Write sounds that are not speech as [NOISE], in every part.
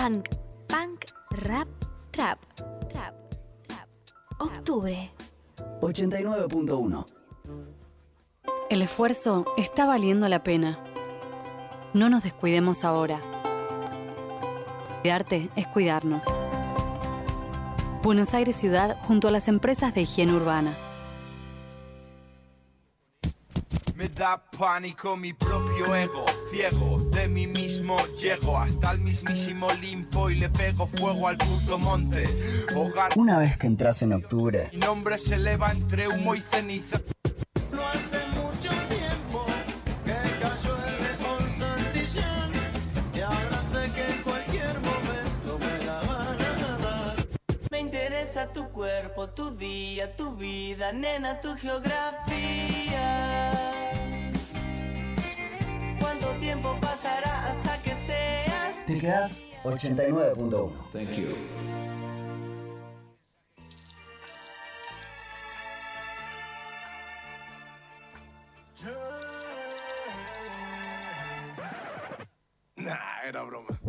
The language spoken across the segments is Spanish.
punk, punk, rap, trap, trap, trap. Octubre. 89.1. El esfuerzo está valiendo la pena. No nos descuidemos ahora. Cuidarte es cuidarnos. Buenos Aires Ciudad junto a las empresas de higiene urbana. Da pánico mi propio ego, ciego de mí mismo llego hasta el mismísimo limpo y le pego fuego al puto monte. Hogar, Una vez que entras en octubre, mi nombre se eleva entre humo y ceniza. No hace mucho tiempo que cayó el León Santillán y ahora sé que en cualquier momento me la van a dar. Me interesa tu cuerpo, tu día, tu vida, nena, tu geografía. ¿Cuánto tiempo pasará hasta que seas te quedas 89.1. Thank you. Nah, era broma.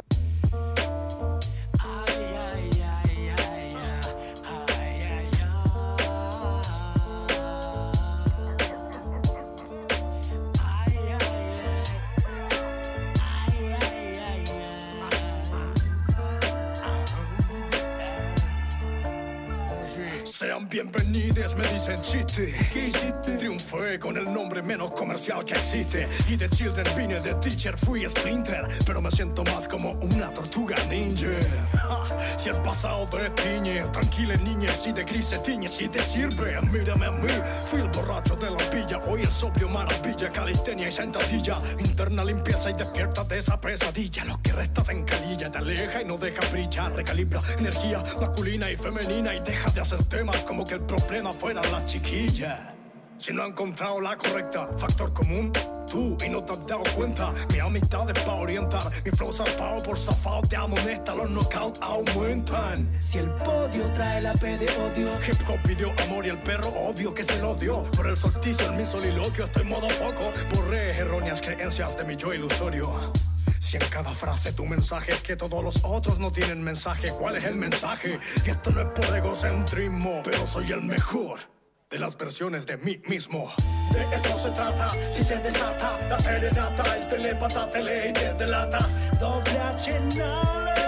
Sean bienvenidos, me dicen chiste. ¿Qué hiciste? Triunfé con el nombre menos comercial que existe. Y de Children vine de teacher, fui sprinter. Pero me siento más como una tortuga ninja. Ja, si el pasado destiñe, tranquila niña, si de gris se tiñe, si te sirve, mírame a mí. Fui el borracho de la villa, hoy el sobrio maravilla, calistenia y sentadilla. Interna limpieza y despierta de esa pesadilla. Lo que resta te encalilla, te aleja y no deja brillar. Recalibra energía masculina y femenina y deja de hacer temas como que el problema fuera la chiquilla. Si no ha encontrado la correcta, factor común, tú y no te has dado cuenta. Mi amistad es pa' orientar, mi flow zarpado por zafado te amonesta, los knockouts aumentan. Si el podio trae la P de odio, Hip hop pidió amor y el perro obvio que se lo dio. Por el solsticio en mi soliloquio estoy modo foco. Borré erróneas creencias de mi yo ilusorio. Si en cada frase tu mensaje es que todos los otros no tienen mensaje, ¿cuál es el mensaje? Y esto no es por egocentrismo, pero soy el mejor de las versiones de mí mismo. De eso se trata, si se desata la serenata, el telepata te lee y te delata. Doble H knowledge.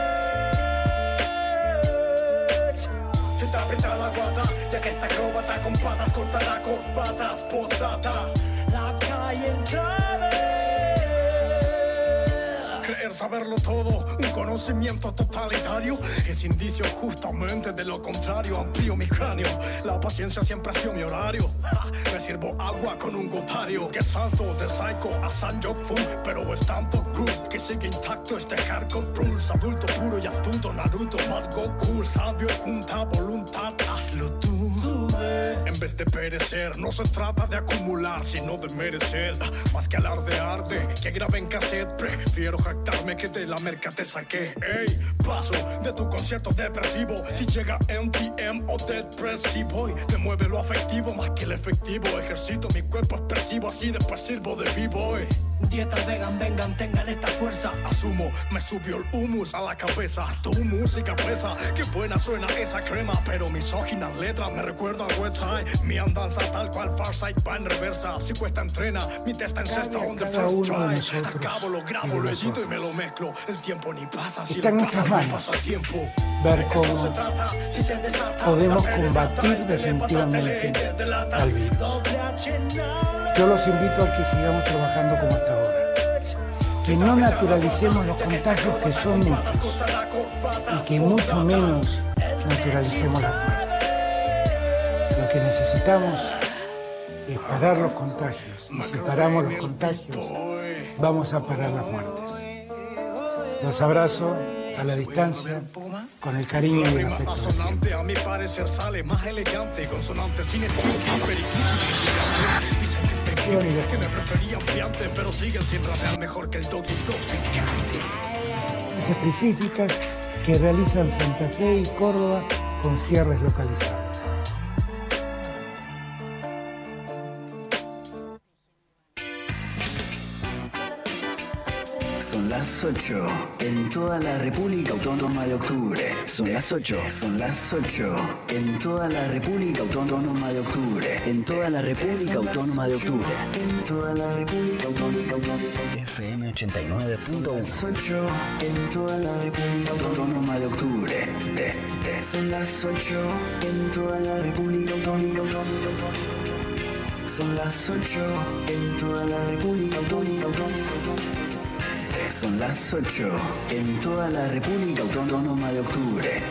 Se te aprieta la guata, ya que esta acróbata con patas cortará corbatas. Postdata, la calle en clave. Creer saberlo todo, un conocimiento totalitario es indicio justamente de lo contrario. Amplío mi cráneo, la paciencia siempre ha sido mi horario. Me sirvo agua con un gotario que salto de Psycho a Sanjok Fu, pero es tanto groove que sigue intacto este hardcore pulse. Adulto puro y astuto, Naruto más Goku, sabio junta voluntad, hazlo de perecer, no se trata de acumular, sino de merecer. Más que alardear de que grabé en cassette, prefiero jactarme que de la merca te saqué. Ey, paso de tu concierto depresivo. Si llega MTM o depresivo, y me mueve lo afectivo más que el efectivo. Ejercito mi cuerpo expresivo, así después sirvo de b-boy. Dieta vegan, vengan, tengan esta fuerza. Asumo, me subió el humus a la cabeza. Tu música pesa, qué buena suena esa crema. Pero misóginas letras me recuerdan al website. Mi andanza tal cual Farsight va en reversa. Si cuesta entrena, mi testa en cesta on the first try. Acabo, lo grabo, lo edito y me lo mezclo. El tiempo ni pasa, si lo pasa, no pasa tiempo. ver cómo se trata, si se desata, podemos combatir definitivamente al virus. Yo los invito a que sigamos trabajando como hasta ahora. Que no naturalicemos los contagios que son muchos y que mucho menos naturalicemos la muerte. Lo que necesitamos es parar los contagios. Y si paramos los contagios, vamos a parar las muertes. Los abrazo a la distancia con el cariño y el afecto las específicas que realizan Santa Fe y Córdoba con cierres localizados. Las 8 en toda la República Autónoma de Octubre. Son las 8. Son las 8 en toda la República Autónoma de Octubre. En toda la República Autónoma de Octubre. En toda la República Autónoma de Octubre. FM 89.1. Las 8 en toda la República Autónoma de Octubre. Son las 8 en toda la República Autónoma de Octubre. Son las 8 en toda la República Autónoma de Octubre. Son las 8 en toda la República Autónoma de Octubre.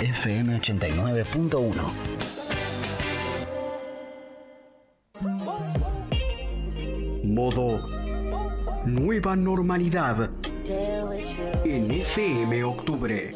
FM 89.1. Modo Nueva Normalidad en FM Octubre.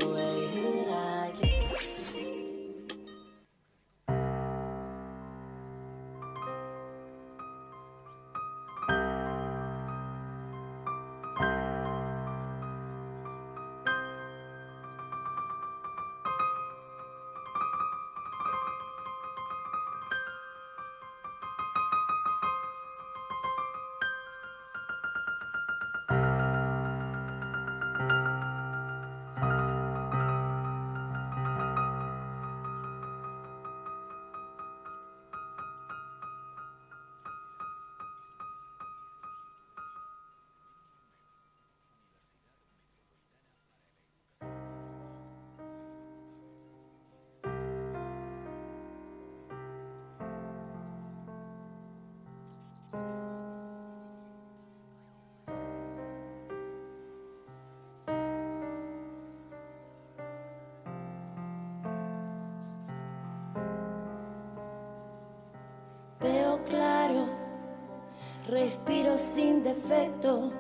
Respiro sin defecto.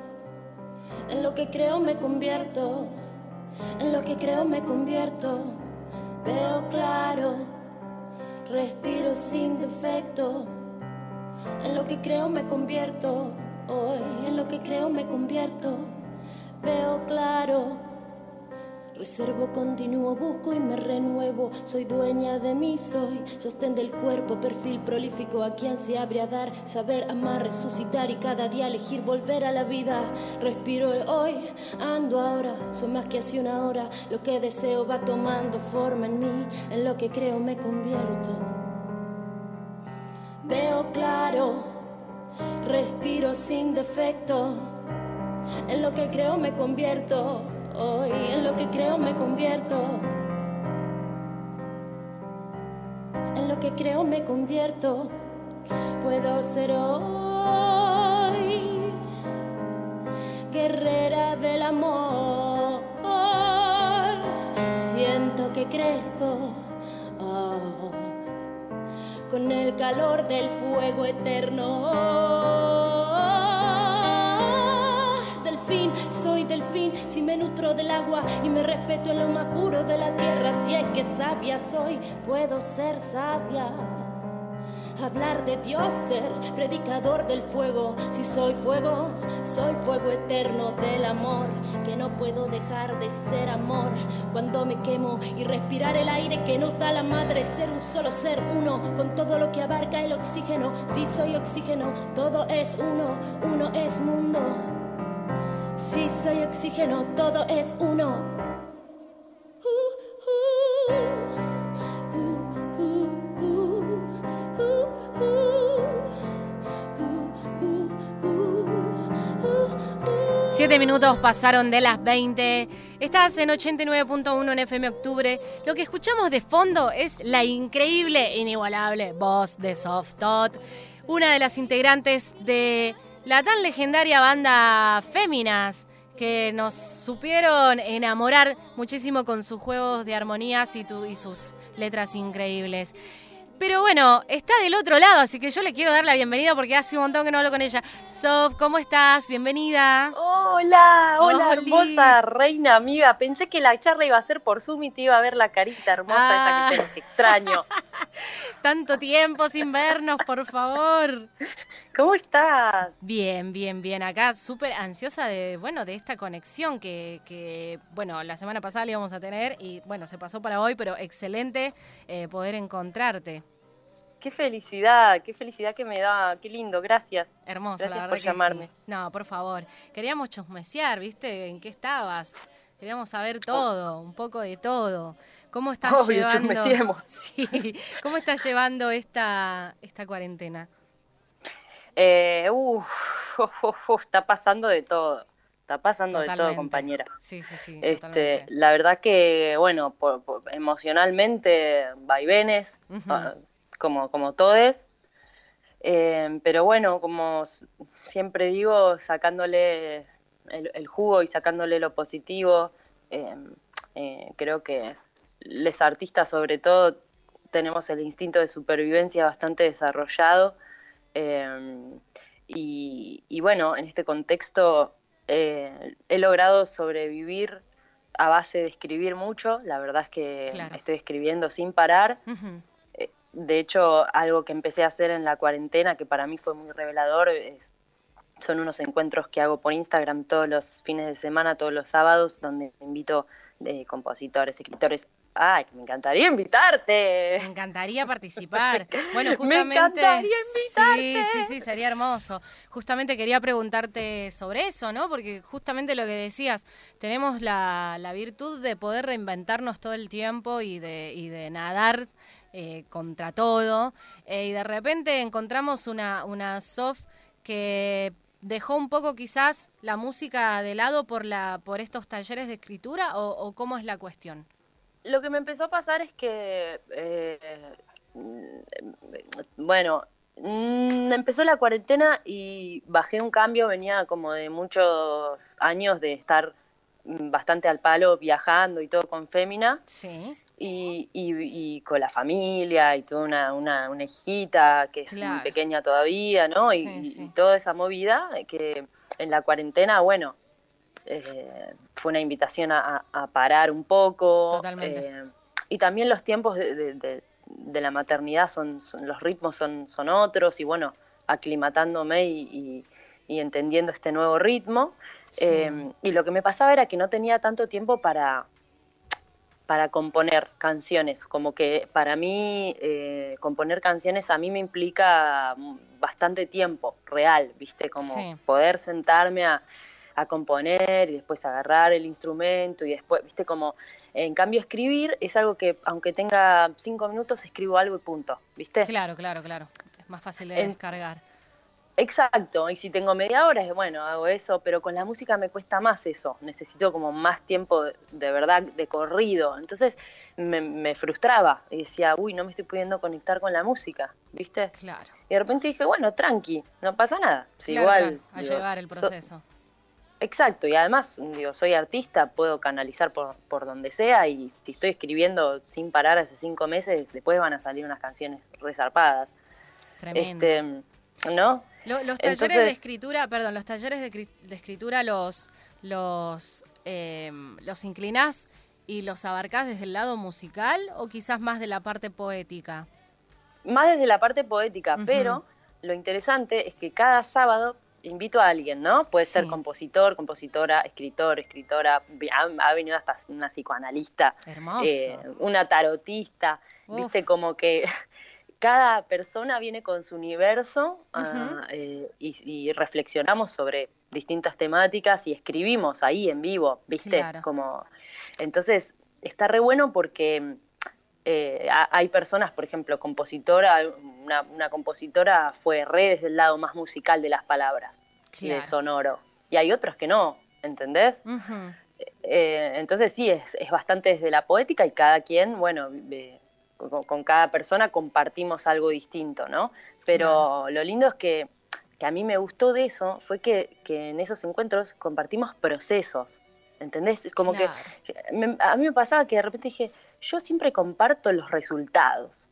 En lo que creo me convierto, en lo que creo me convierto. Veo claro, respiro sin defecto. En lo que creo me convierto, hoy en lo que creo me convierto. Veo claro. Reservo, continúo, busco y me renuevo. Soy dueña de mí, soy sostén del cuerpo, perfil prolífico a quien se abre a dar, saber, amar, resucitar y cada día elegir volver a la vida. Respiro hoy, ando ahora, soy más que hace una hora. Lo que deseo va tomando forma en mí, en lo que creo me convierto. Veo claro, respiro sin defecto. En lo que creo me convierto hoy creo me convierto. En lo que creo me convierto. Puedo ser hoy guerrera del amor. Siento que crezco oh, con el calor del fuego eterno soy delfín, si me nutro del agua y me respeto en lo más puro de la tierra, si es que sabia soy, puedo ser sabia. Hablar de Dios, ser predicador del fuego, si soy fuego, soy fuego eterno del amor, que no puedo dejar de ser amor cuando me quemo y respirar el aire que nos da la madre, ser un solo ser uno, con todo lo que abarca el oxígeno, si soy oxígeno, todo es uno, uno es mundo. Si soy oxígeno, todo es uno. Siete minutos pasaron de las 20. Estás en 89.1 en FM Octubre. Lo que escuchamos de fondo es la increíble, inigualable voz de Soft Tot, una de las integrantes de la tan legendaria banda Féminas, que nos supieron enamorar muchísimo con sus juegos de armonías y, tu- y sus letras increíbles. Pero bueno, está del otro lado, así que yo le quiero dar la bienvenida porque hace un montón que no hablo con ella. Sof, ¿cómo estás? Bienvenida. Hola, hola, Oli. hermosa reina amiga. Pensé que la charla iba a ser por Zoom y te iba a ver la carita hermosa Ah. esa que tenés. Te extraño. [LAUGHS] Tanto tiempo sin vernos, por favor. [LAUGHS] ¿Cómo estás? Bien, bien, bien. Acá súper ansiosa de, bueno, de esta conexión que, que, bueno, la semana pasada la íbamos a tener y, bueno, se pasó para hoy, pero excelente eh, poder encontrarte. qué felicidad, qué felicidad que me da, qué lindo, gracias. Hermoso, gracias la verdad por que llamarme. sí. No, por favor. Queríamos chusmesear, ¿viste? ¿En qué estabas? Queríamos saber todo, un poco de todo. ¿Cómo estás Obvio, llevando? [LAUGHS] Sí. ¿Cómo estás llevando esta, esta cuarentena? Eh, uf, [LAUGHS] uf, uf, uf, está pasando de todo, está pasando de todo, compañera. Sí, sí, sí. Este, la verdad que, bueno, por- por- emocionalmente, vaivenes, Ujú. ah, como, como todos. Eh, pero bueno, como siempre digo, sacándole el, el jugo y sacándole lo positivo, eh, eh, creo que los artistas sobre todo tenemos el instinto de supervivencia bastante desarrollado. Eh, y, y bueno, en este contexto eh, he logrado sobrevivir a base de escribir mucho. La verdad es que Claro. estoy escribiendo sin parar. Eh, De hecho, algo que empecé a hacer en la cuarentena, que para mí fue muy revelador, es- son unos encuentros que hago por Instagram todos los fines de semana, todos los sábados, donde invito de compositores, escritores. ¡Ay, me encantaría invitarte! Me encantaría participar. [LAUGHS] Bueno, Me justamente. encantaría Sí, invitarte. sí, sí, sería hermoso. Justamente quería preguntarte sobre eso, ¿no? Porque justamente lo que decías, tenemos la, la virtud de poder reinventarnos todo el tiempo y de, y de nadar eh, contra todo. eh, y de repente encontramos una, una soft que dejó un poco quizás la música de lado por la por estos talleres de escritura o, o cómo es la cuestión. Lo que me empezó a pasar es que, eh, bueno, mm, empezó la cuarentena y bajé un cambio, venía como de muchos años de estar mm, bastante al palo viajando y todo con Fémina. Sí. Y, y- y con la familia y toda una, una, una hijita que es muy Claro. pequeña todavía, ¿no? Y- Sí, y, sí. y toda esa movida que en la cuarentena, bueno, eh, fue una invitación a, parar un poco. Totalmente. eh, y también los tiempos de, de- de- de la maternidad son, son- los ritmos son, son otros y bueno, aclimatándome y, y- y entendiendo este nuevo ritmo. Sí. Eh, y lo que me pasaba era que no tenía tanto tiempo para, para componer canciones, como que para mí eh, componer canciones a mí me implica bastante tiempo real, ¿viste? Como Sí. poder sentarme a, a componer y después agarrar el instrumento y después, ¿viste? Como en cambio escribir es algo que aunque tenga cinco minutos escribo algo y punto, ¿viste? Claro, claro, claro. Es más fácil de En- descargar. Exacto, y si tengo media hora, es bueno, hago eso, pero con la música me cuesta más eso, necesito como más tiempo de, de verdad de corrido, entonces me, me frustraba y decía, uy, no me estoy pudiendo conectar con la música, ¿viste? Claro. Y de repente dije, bueno, tranqui, no pasa nada, si Claro, igual... claro, a digo, llevar el so- proceso. Exacto, y además, digo, soy artista, puedo canalizar por, por donde sea y si estoy escribiendo sin parar hace cinco meses, después van a salir unas canciones resarpadas. Tremendo. Este, ¿No? Lo- los talleres de escritura, perdón, los talleres de, cri- de escritura los los eh, los inclinás y los abarcás desde el lado musical o quizás más de la parte poética. más desde la parte poética, pero lo interesante es que cada sábado invito a alguien, ¿no? Puede ser compositor, compositora, escritor, escritora, ha, ha venido hasta una psicoanalista, eh, una tarotista, Uf. viste, como que [LAUGHS] cada persona viene con su universo ah, eh, y, y reflexionamos sobre distintas temáticas y escribimos ahí en vivo, viste, Claro. como entonces está re bueno porque eh, ha- hay personas, por ejemplo, compositora, una, una compositora fue re desde el lado más musical de las palabras y de Claro. sonoro. Y hay otros que no, ¿entendés? Eh, entonces sí, es, es bastante desde la poética y cada quien, bueno, eh, con, con cada persona compartimos algo distinto, ¿no? Pero lo lindo es que, que a mí me gustó de eso fue que, que en esos encuentros compartimos procesos, ¿entendés? Como Claro. que me- a mí me pasaba que de repente dije, yo siempre comparto los resultados,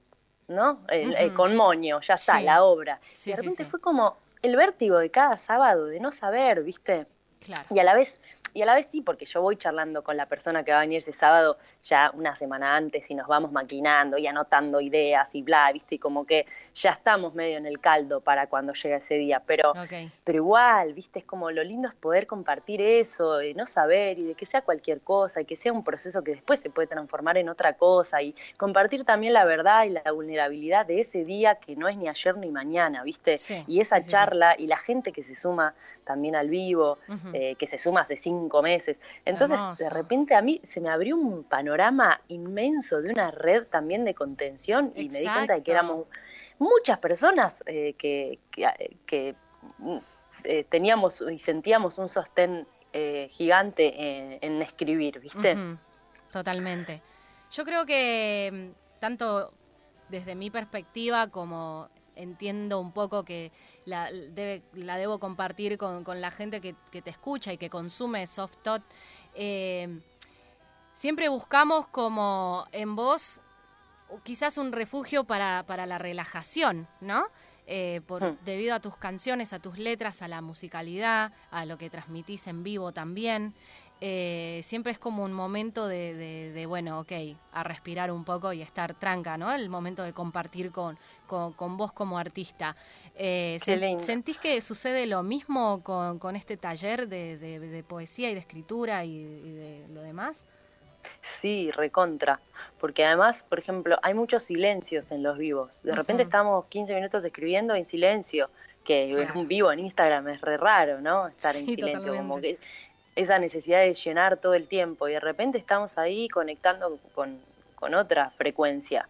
¿no? El- el Ujú. con moño, ya está, Sí. la obra. Sí, y de sí, repente sí. fue como el vértigo de cada sábado, de no saber, ¿viste? Claro. Y a la vez y a la vez sí, porque yo voy charlando con la persona que va a venir ese sábado ya una semana antes y nos vamos maquinando y anotando ideas y bla, viste, y como que ya estamos medio en el caldo para cuando llega ese día, pero, pero igual, viste, es como lo lindo es poder compartir eso, y no saber y de que sea cualquier cosa y que sea un proceso que después se puede transformar en otra cosa y compartir también la verdad y la vulnerabilidad de ese día que no es ni ayer ni mañana, viste, y esa charla y la gente que se suma también al vivo, eh, que se suma hace cinco meses. Entonces, de repente a mí se me abrió un panorama inmenso de una red también de contención y me di cuenta de que éramos muchas personas eh, que, que, mm, eh, teníamos y sentíamos un sostén gigante en, escribir, ¿viste? Totalmente. Yo creo que mm, tanto desde mi perspectiva como entiendo un poco que la, la debo compartir con, la gente que, te escucha y que consume Soft Tot. Eh, siempre buscamos como en vos quizás un refugio para, la relajación, ¿no? Eh, por, hmm. debido a tus canciones, a tus letras, a la musicalidad, a lo que transmitís en vivo también. Eh, siempre es como un momento de, bueno, ok, a respirar un poco y estar tranca, ¿no? El momento de compartir con, con, vos como artista. Eh, ¿Sentís que sucede lo mismo con, este taller de, poesía y de escritura y, de lo demás? Sí, recontra. Porque además, por ejemplo, hay muchos silencios en los vivos. De repente estamos 15 minutos escribiendo en silencio, que es un vivo en Instagram, es re raro, ¿no? Estar en silencio, como que esa necesidad de llenar todo el tiempo y de repente estamos ahí conectando con, otra frecuencia.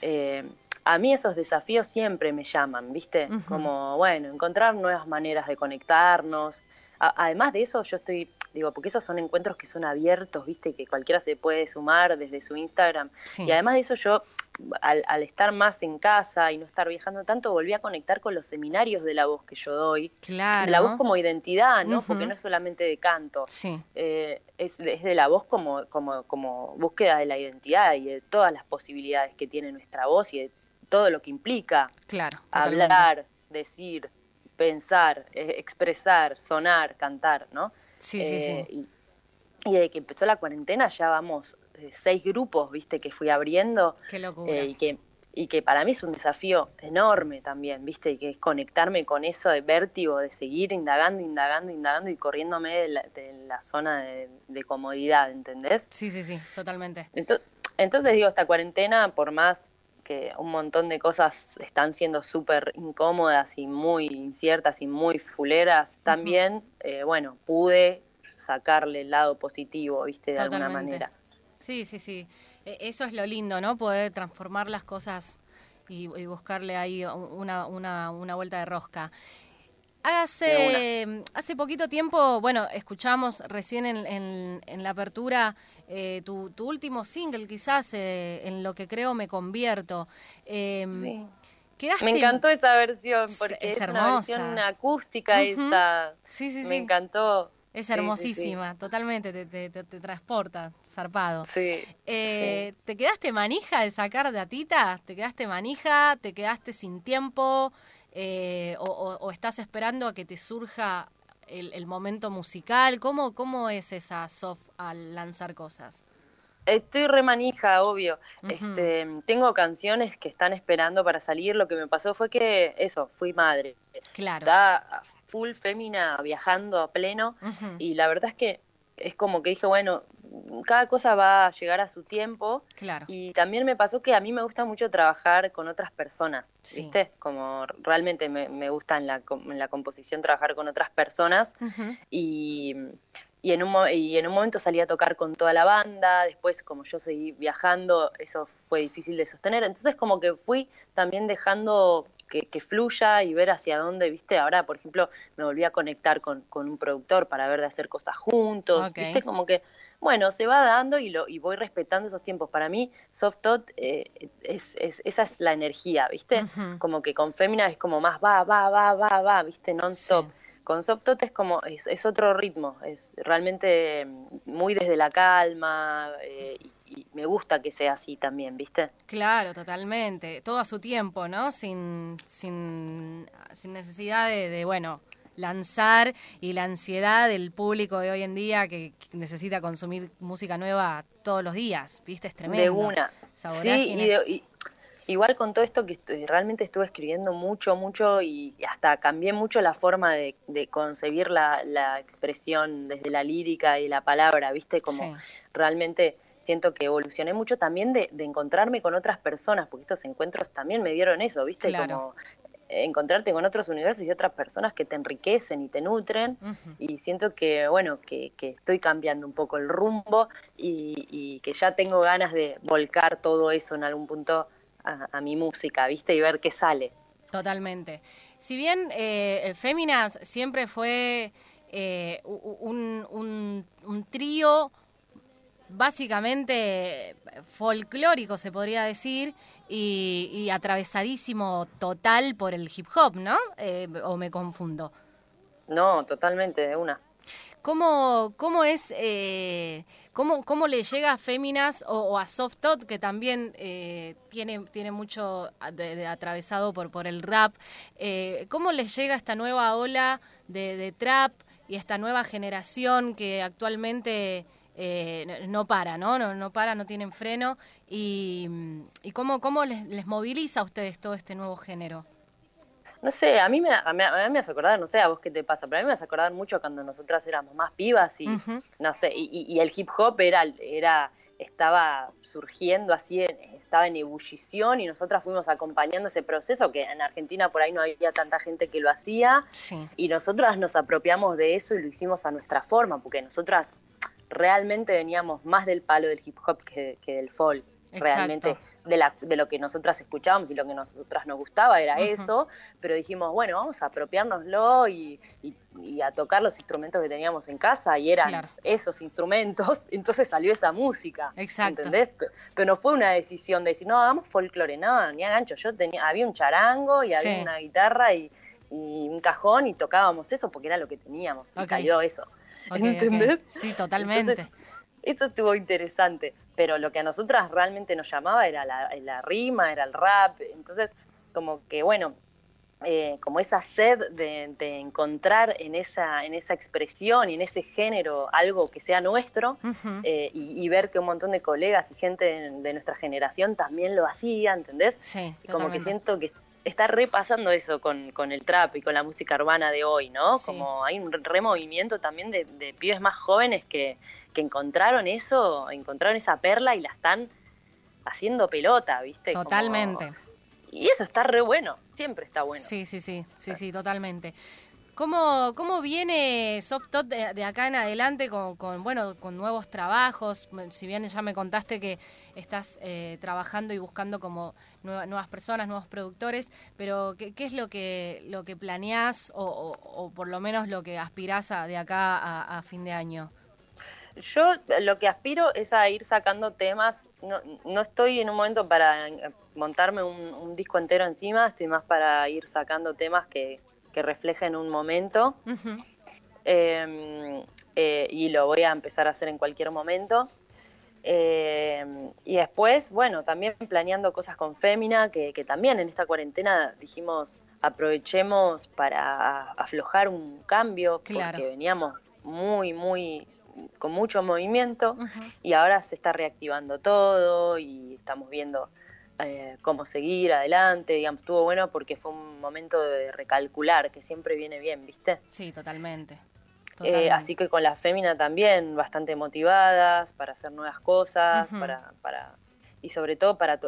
Eh, a mí esos desafíos siempre me llaman, ¿viste? Como, bueno, encontrar nuevas maneras de conectarnos. Además de eso, yo estoy, digo, porque esos son encuentros que son abiertos, ¿viste? Que cualquiera se puede sumar desde su Instagram. Y además de eso, yo al, estar más en casa y no estar viajando tanto, volví a conectar con los seminarios de la voz que yo doy. Claro. la voz como identidad, ¿no? Porque no es solamente de canto. Sí. Eh, es, de la voz como, como, como búsqueda de la identidad y de todas las posibilidades que tiene nuestra voz y de todo lo que implica. Claro. Hablar, decir, pensar, eh, expresar, sonar, cantar, ¿no? Sí, sí, sí. Eh, y, y desde que empezó la cuarentena ya vamos seis grupos, viste, que fui abriendo. Qué locura. Eh, y que y que para mí es un desafío enorme también, ¿viste? Y que es conectarme con eso de vértigo, de seguir indagando, indagando, indagando y corriéndome de la, zona de, comodidad, ¿entendés? Sí, sí, sí, totalmente. Entonces, entonces, digo, esta cuarentena, por más que un montón de cosas están siendo súper incómodas y muy inciertas y muy fuleras, también, eh, bueno, pude sacarle el lado positivo, ¿viste? De alguna manera. Sí, sí, sí. E, eso es lo lindo, ¿no? Poder transformar las cosas y, buscarle ahí una, una, una vuelta de rosca. Hace, hace poquito tiempo, bueno, escuchamos recién en, en, la apertura eh, tu, tu, último single, quizás, eh, en lo que creo me convierto. Eh, Me encantó esa versión, porque es, hermosa. una versión acústica esa. Sí, sí, me encantó. Es hermosísima, totalmente, te, te, transporta, zarpado. Sí, eh, ¿Te quedaste manija de sacar de Atita? ¿Te quedaste manija? ¿Te quedaste sin tiempo? Eh, o, estás esperando a que te surja el, momento musical? ¿Cómo, ¿Cómo es esa soft al lanzar cosas? Estoy remanija, obvio. este, tengo canciones que están esperando para salir. Lo que me pasó fue que, eso, fui madre. Claro full fémina viajando a pleno y la verdad es que es como que dije, bueno, cada cosa va a llegar a su tiempo. Claro. Y también me pasó que a mí me gusta mucho trabajar con otras personas, ¿viste? Como realmente me, gusta en la, en la composición trabajar con otras personas. Y y en, un, y en un momento salí a tocar con toda la banda, después como yo seguí viajando, eso fue difícil de sostener, entonces como que fui también dejando que, fluya y ver hacia dónde, viste, ahora por ejemplo me volví a conectar con, un productor para ver de hacer cosas juntos, viste, como que, bueno, se va dando y, lo, y voy respetando esos tiempos. Para mí, Soft Tot, eh, es, esa es la energía, viste, como que con Fémina es como más va, va, va, va, va, viste, non-stop. Con Soft Tot es como, es, es, otro ritmo, es realmente muy desde la calma eh, y me gusta que sea así también, ¿viste? Claro, totalmente. Todo a su tiempo, ¿no? Sin, sin, sin necesidad de, bueno, lanzar y la ansiedad del público de hoy en día que necesita consumir música nueva todos los días, ¿viste? Es tremendo. De una. Sí, igual con todo esto que realmente estuve escribiendo mucho, mucho y hasta cambié mucho la forma de, concebir la, expresión desde la lírica y la palabra, ¿viste? Como realmente siento que evolucioné mucho también de, encontrarme con otras personas, porque estos encuentros también me dieron eso, ¿viste? Como encontrarte con otros universos y otras personas que te enriquecen y te nutren. Y siento que bueno que, estoy cambiando un poco el rumbo y, que ya tengo ganas de volcar todo eso en algún punto a, mi música viste y ver qué sale. Totalmente. Si bien eh, Féminas siempre fue eh, un, un, un trío básicamente folclórico, se podría decir, y, atravesadísimo total por el hip hop, ¿no? Eh, ¿O me confundo? No, totalmente, de una. ¿Cómo, cómo es, eh, cómo, cómo, le llega a Féminas o, a Soft Tot, que también eh, tiene, tiene mucho de, atravesado por, por el rap? Eh, ¿Cómo les llega esta nueva ola de, de trap y esta nueva generación que actualmente eh, no para, ¿no? ¿no? No para, no tienen freno. ¿Y, y cómo, cómo les, moviliza a ustedes todo este nuevo género? No sé, a mí, me, a, mí, me hace acordar, no sé a vos qué te pasa, pero a mí me hace acordar mucho cuando nosotras éramos más pibas y, no sé, y, y, el hip hop era, era estaba surgiendo así, estaba en ebullición y nosotras fuimos acompañando ese proceso que en Argentina por ahí no había tanta gente que lo hacía y nosotras nos apropiamos de eso y lo hicimos a nuestra forma, porque nosotras realmente veníamos más del palo del hip hop que, del folk. Realmente de, la, de lo que nosotras escuchábamos y lo que nosotras nos gustaba era eso, pero dijimos, bueno, vamos a apropiárnoslo y, y, a tocar los instrumentos que teníamos en casa y eran esos instrumentos, [LAUGHS] entonces salió esa música. Exacto. ¿Entendés? Pero no fue una decisión de decir, no, hagamos folclore, no, ni a gancho. Yo tenía, había un charango y había una guitarra y, un cajón y tocábamos eso porque era lo que teníamos y salió eso. ¿Entendés? Sí, totalmente. eso estuvo interesante, pero lo que a nosotras realmente nos llamaba era la, rima, era el rap, entonces como que bueno, eh, como esa sed de, encontrar en esa, en esa expresión y en ese género algo que sea nuestro eh, y, ver que un montón de colegas y gente de, nuestra generación también lo hacía, ¿entendés? Sí, como que siento que está repasando eso con, con, el trap y con la música urbana de hoy, ¿no? Como hay un removimiento también de, pibes más jóvenes que, que, encontraron eso, encontraron esa perla y la están haciendo pelota, ¿viste? Totalmente. Y eso está re bueno, siempre está bueno. Sí, sí, sí, sí, sí, totalmente. ¿Cómo, ¿Cómo viene Softot de, de, acá en adelante con, bueno, con nuevos trabajos? Si bien ya me contaste que estás eh, trabajando y buscando como nuevas personas, nuevos productores, pero ¿qué, es lo que, lo que planeás o, o, por lo menos lo que aspirás a, de acá a, fin de año? Yo lo que aspiro es a ir sacando temas, no, no estoy en un momento para montarme un disco entero encima, estoy más para ir sacando temas que que reflejen un momento. Em, eh, y lo voy a empezar a hacer en cualquier momento. Em, y después, bueno, también planeando cosas con Fémina, que, también en esta cuarentena dijimos aprovechemos para aflojar un cambio, porque veníamos muy, muy, con mucho movimiento y ahora se está reactivando todo y estamos viendo eh, cómo seguir adelante, digamos, estuvo bueno porque fue un momento de recalcular, que siempre viene bien, ¿viste? Sí, totalmente. Eh, así que con la fémina también, bastante motivadas para hacer nuevas cosas, para, para, y sobre todo para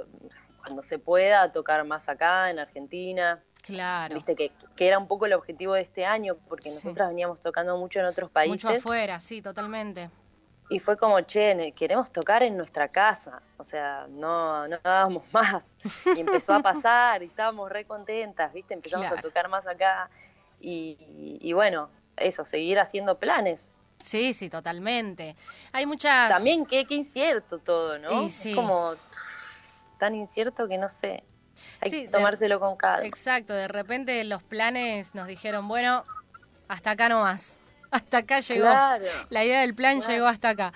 cuando se pueda tocar más acá en Argentina. Claro. Viste que, que, era un poco el objetivo de este año, porque nosotras veníamos tocando mucho en otros países. Mucho afuera, sí, totalmente y fue como, che, queremos tocar en nuestra casa, o sea, no, no dábamos [LAUGHS] más. Y empezó a pasar y estábamos re contentas, ¿viste? Empezamos a tocar más acá y, y, bueno, eso, seguir haciendo planes. Sí, sí, totalmente. Hay muchas... También qué, incierto todo, ¿no? Es como tan incierto que no sé. Hay que tomárselo con calma. Exacto, de repente los planes nos dijeron, bueno, hasta acá nomás. Hasta acá llegó. La idea del plan llegó hasta acá.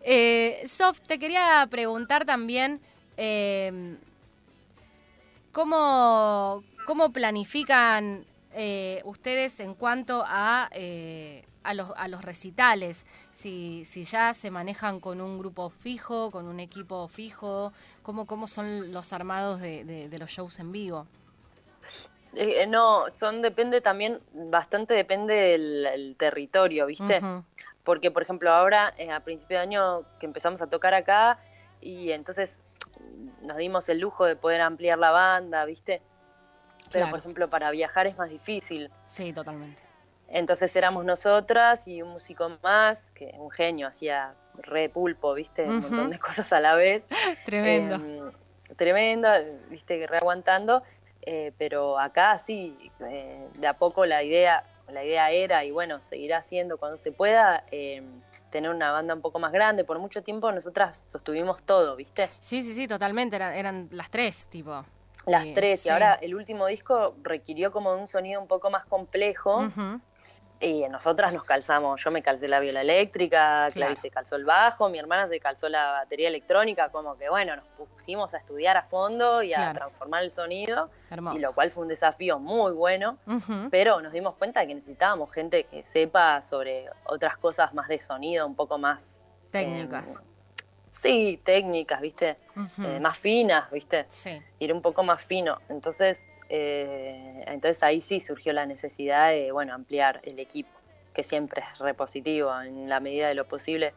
Eh, Sof, te quería preguntar también eh, ¿cómo, cómo planifican eh, ustedes en cuanto a, eh, a, los, a los recitales, si, si ya se manejan con un grupo fijo, con un equipo fijo, cómo, cómo son los armados de, de- de los shows en vivo. Eh, no, son depende también, bastante depende del el territorio, ¿viste? Porque, por ejemplo, ahora eh, a principio de año que empezamos a tocar acá y entonces nos dimos el lujo de poder ampliar la banda, ¿viste? Pero, Claro. por ejemplo, para viajar es más difícil. Sí, totalmente. Entonces éramos nosotras y un músico más, que es un genio, hacía re pulpo, ¿viste? Un montón de [LAUGHS] cosas a la vez. [LAUGHS] Tremendo. Em, tremendo, viste, que reaguantando. Eh, pero acá sí, eh, de a poco la idea, la idea era, y bueno, seguirá siendo cuando se pueda, em, tener una banda un poco más grande. Por mucho tiempo nosotras sostuvimos todo, ¿viste? Sí, sí, sí, totalmente. Eran, eran las tres, tipo. Las Eh, tres. sí. Y ahora el último disco requirió como un sonido un poco más complejo. Ujú. Y nosotras nos calzamos, yo me calcé la viola eléctrica, Clary Claro. se calzó el bajo, mi hermana se calzó la batería electrónica, como que bueno, nos pusimos a estudiar a fondo y a Claro. transformar el sonido, Hermoso. y lo cual fue un desafío muy bueno, pero nos dimos cuenta de que necesitábamos gente que sepa sobre otras cosas más de sonido, un poco más... Técnicas. eh, sí, técnicas, ¿viste? Eh, más finas, ¿viste? Sí. ir un poco más fino. Entonces, eh, entonces ahí sí surgió la necesidad de, bueno, ampliar el equipo, que siempre es repositivo en la medida de lo posible.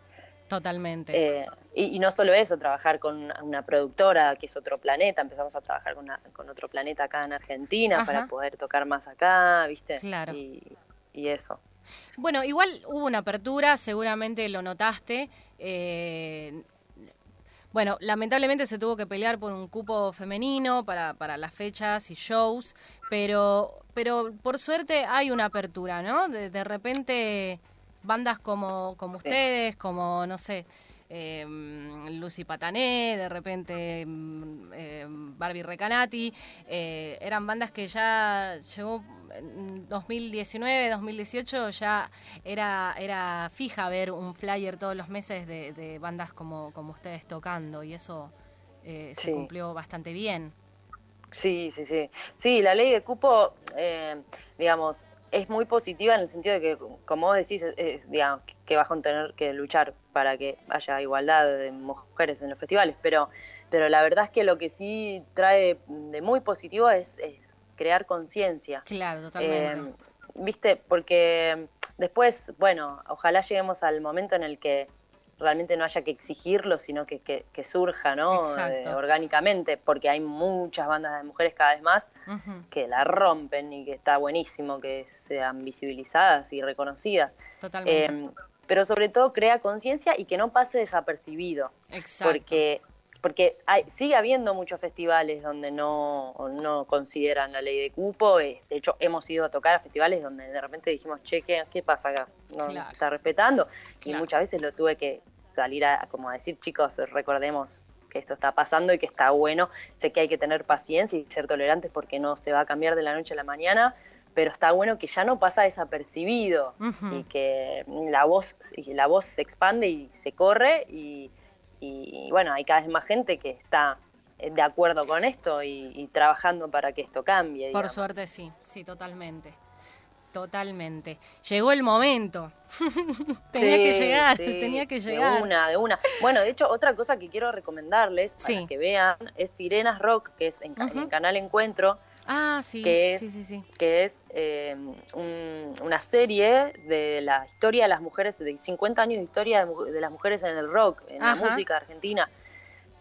Totalmente. Eh, y, y no solo eso, trabajar con una, una productora que es otro planeta, empezamos a trabajar con, una- con otro planeta acá en Argentina Ajá. para poder tocar más acá, ¿viste? Claro. Y, y eso. Bueno, igual hubo una apertura, seguramente lo notaste. eh, bueno, lamentablemente se tuvo que pelear por un cupo femenino para, para las fechas y shows, pero, pero por suerte hay una apertura, ¿no? De, de repente bandas como, como ustedes, como, no sé, eh, Lucy Patané, de repente mm, eh, Barbie Recanati, eh, eran bandas que ya llegó 2019, 2018, ya era, era fija ver un flyer todos los meses de, de bandas como, como ustedes tocando y eso eh, se Sí. cumplió bastante bien. Sí, sí, sí. Sí, la ley de cupo, eh, digamos, es muy positiva en el sentido de que, como vos decís, es, es, digamos, que vas a tener que luchar para que haya igualdad de mujeres en los festivales, pero, pero la verdad es que lo que sí trae de muy positivo es, es crear conciencia. Claro, totalmente. Eh, Viste, porque después, bueno, ojalá lleguemos al momento en el que realmente no haya que exigirlo, sino que, que, que surja, ¿no? Eh, orgánicamente, porque hay muchas bandas de mujeres cada vez más que la rompen y que está buenísimo que sean visibilizadas y reconocidas. Totalmente. Eh, pero sobre todo crea conciencia y que no pase desapercibido, Exacto. porque porque hay, sigue habiendo muchos festivales donde no, no consideran la ley de cupo. eh, De hecho, hemos ido a tocar a festivales donde de repente dijimos, che, ¿qué, qué pasa acá? No Claro. se está respetando. Y muchas veces lo tuve que salir a, como a decir, chicos, recordemos que esto está pasando y que está bueno. Sé que hay que tener paciencia y ser tolerantes porque no se va a cambiar de la noche a la mañana, pero está bueno que ya no pasa desapercibido y que la voz, y la voz se expande y se corre y, y, bueno, hay cada vez más gente que está eh, de acuerdo con esto y, y trabajando para que esto cambie. Por digamos. suerte sí, sí, totalmente. Totalmente. Llegó el momento. [LAUGHS] tenía que llegar, sí, tenía que llegar. De una, de una. Bueno, de hecho, otra cosa que quiero recomendarles para Sí. que vean es Sirenas Rock, que es en, en el canal Encuentro, Ah, sí, que es- sí, sí, sí. que es eh, un- una serie de la historia de las mujeres, de 50 años de historia de, de las mujeres en el rock, en Ajá. la música argentina.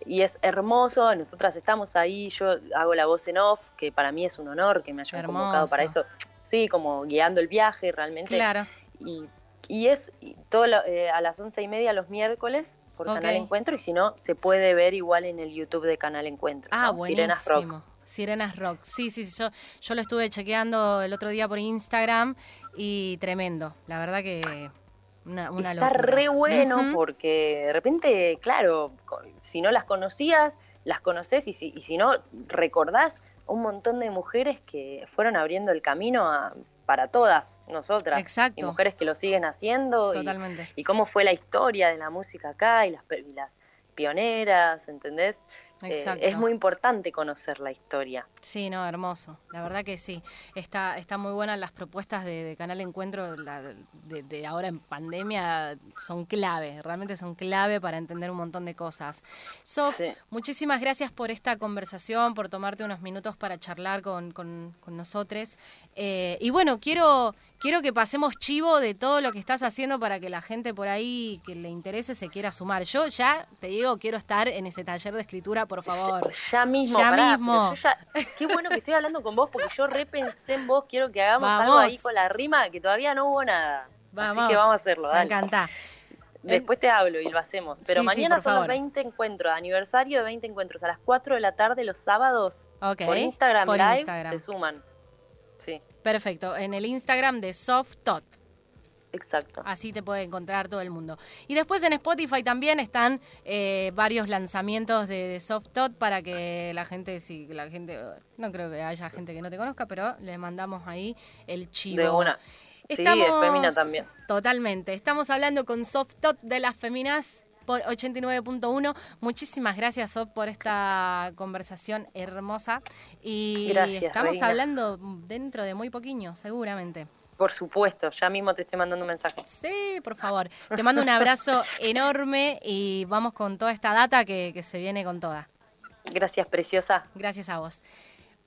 Y es hermoso, nosotras estamos ahí, yo hago la voz en off, que para mí es un honor que me hayan convocado para eso. Sí, como guiando el viaje realmente. Claro. Y, y es y todo lo- eh, a las once y media los miércoles por. Canal Encuentro y si no, se puede ver igual en el YouTube de Canal Encuentro. Ah, ¿no? buenísimo. Sirenas Rock. Sirenas Rock. Sí, sí, sí, yo, yo lo estuve chequeando el otro día por Instagram y tremendo. La verdad que una, una Está locura. re bueno porque de repente, claro, si no las conocías, las conoces y si, y si no, recordás un montón de mujeres que fueron abriendo el camino a- para todas nosotras. Exacto. Y mujeres que lo siguen haciendo. y- Totalmente. Y, cómo fue la historia de la música acá y las, y las pioneras, ¿entendés? Eh, Exacto. es muy importante conocer la historia. Sí, no, hermoso. La verdad que sí. Está, está muy buenas las propuestas de, de Canal Encuentro la- de, de ahora en pandemia. Son clave, realmente son clave para entender un montón de cosas. Sof, muchísimas gracias por esta conversación, por tomarte unos minutos para charlar con, con, con nosotros. Eh, y bueno, quiero, quiero que pasemos chivo de todo lo que estás haciendo para que la gente por ahí que le interese se quiera sumar. Yo ya te digo, quiero estar en ese taller de escritura, por favor. [LAUGHS] Ya mismo, Ya pará, mismo. ya- qué bueno que estoy hablando con vos porque yo repensé en vos, quiero que hagamos algo ahí con la rima que todavía no hubo nada. Vamos. Así que vamos a hacerlo, Me dale. encanta. Después te hablo y lo hacemos. Pero Sí, mañana son favor. los 20 encuentros, aniversario de 20 encuentros, a las 4 de la tarde los sábados. Ok, Por Instagram por Live Instagram. se suman. Sí, Perfecto, en el Instagram de SoftTot. exacto. Así te puede encontrar todo el mundo. Y después en Spotify también están eh, varios lanzamientos de, de SoftTot para que la gente, si la gente, no creo que haya gente que no te conozca, pero le mandamos ahí el chivo. De una. Sí, de Femina también. Totalmente. Estamos hablando con SoftTot de las Feminas por 89.1. Muchísimas gracias, Sof, por esta conversación hermosa. Y Gracias, estamos Reina. hablando dentro de muy poquillo, seguramente. Por supuesto, ya mismo te estoy mandando un mensaje. Sí, por favor. Te mando un abrazo [LAUGHS] enorme y vamos con toda esta data que, que se viene con toda. Gracias, preciosa. Gracias a vos.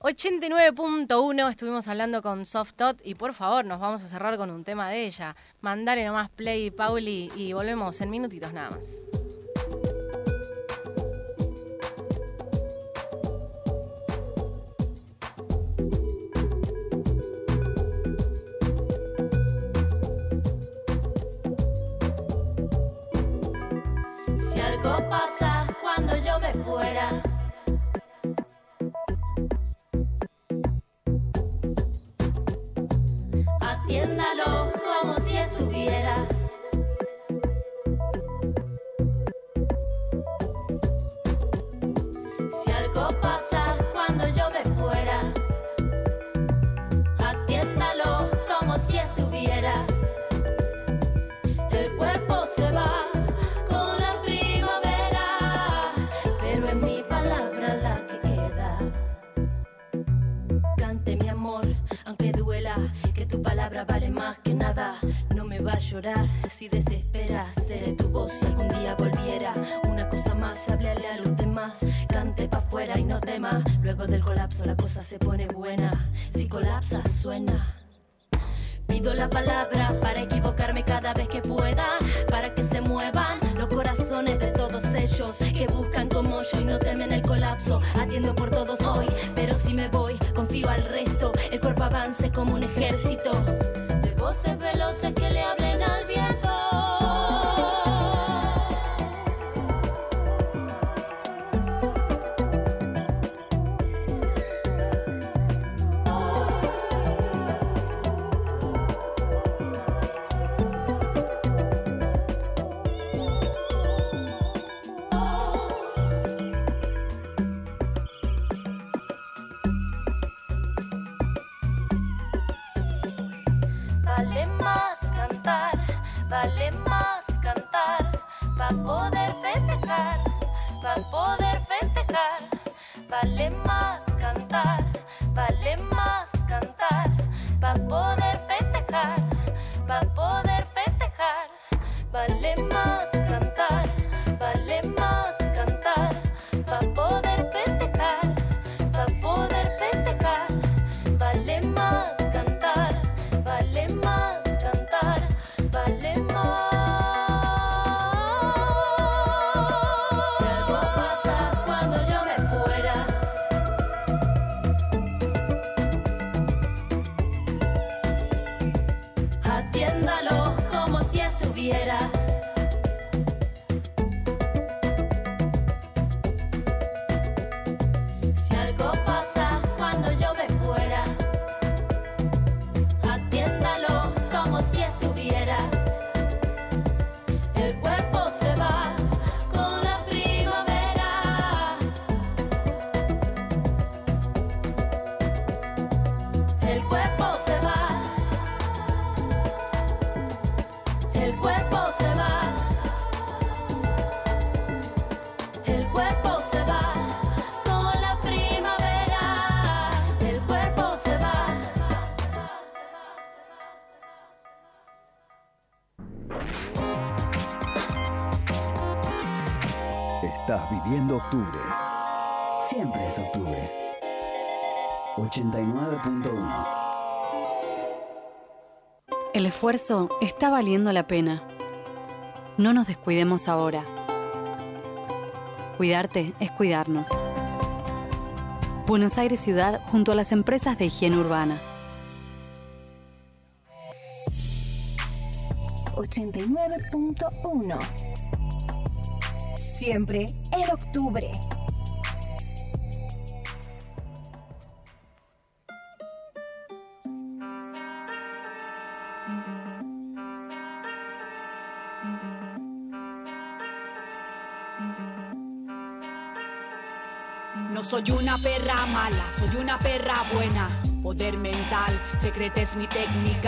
89.1 estuvimos hablando con Softot y por favor nos vamos a cerrar con un tema de ella. Mandale nomás play, Pauli, y volvemos en minutitos nada más. Si desesperas, seré tu voz si algún día volviera. Una cosa más, háblale a los demás, cante pa' afuera y no temas. Luego del colapso la cosa se pone buena, si colapsa suena. Pido la palabra para equivocarme cada vez que pueda, para que se muevan los corazones de todos ellos que buscan como yo y no temen el colapso. Atiendo por todos hoy, pero si me voy, confío al resto. El cuerpo avance como un ejército de voces veloces viviendo octubre. Siempre es octubre. 89.1 El esfuerzo está valiendo la pena. No nos descuidemos ahora. Cuidarte es cuidarnos. Buenos Aires Ciudad junto a las empresas de higiene urbana. 89.1 Siempre en octubre. No soy una perra mala, soy una perra buena. Poder mental, secreta es mi técnica.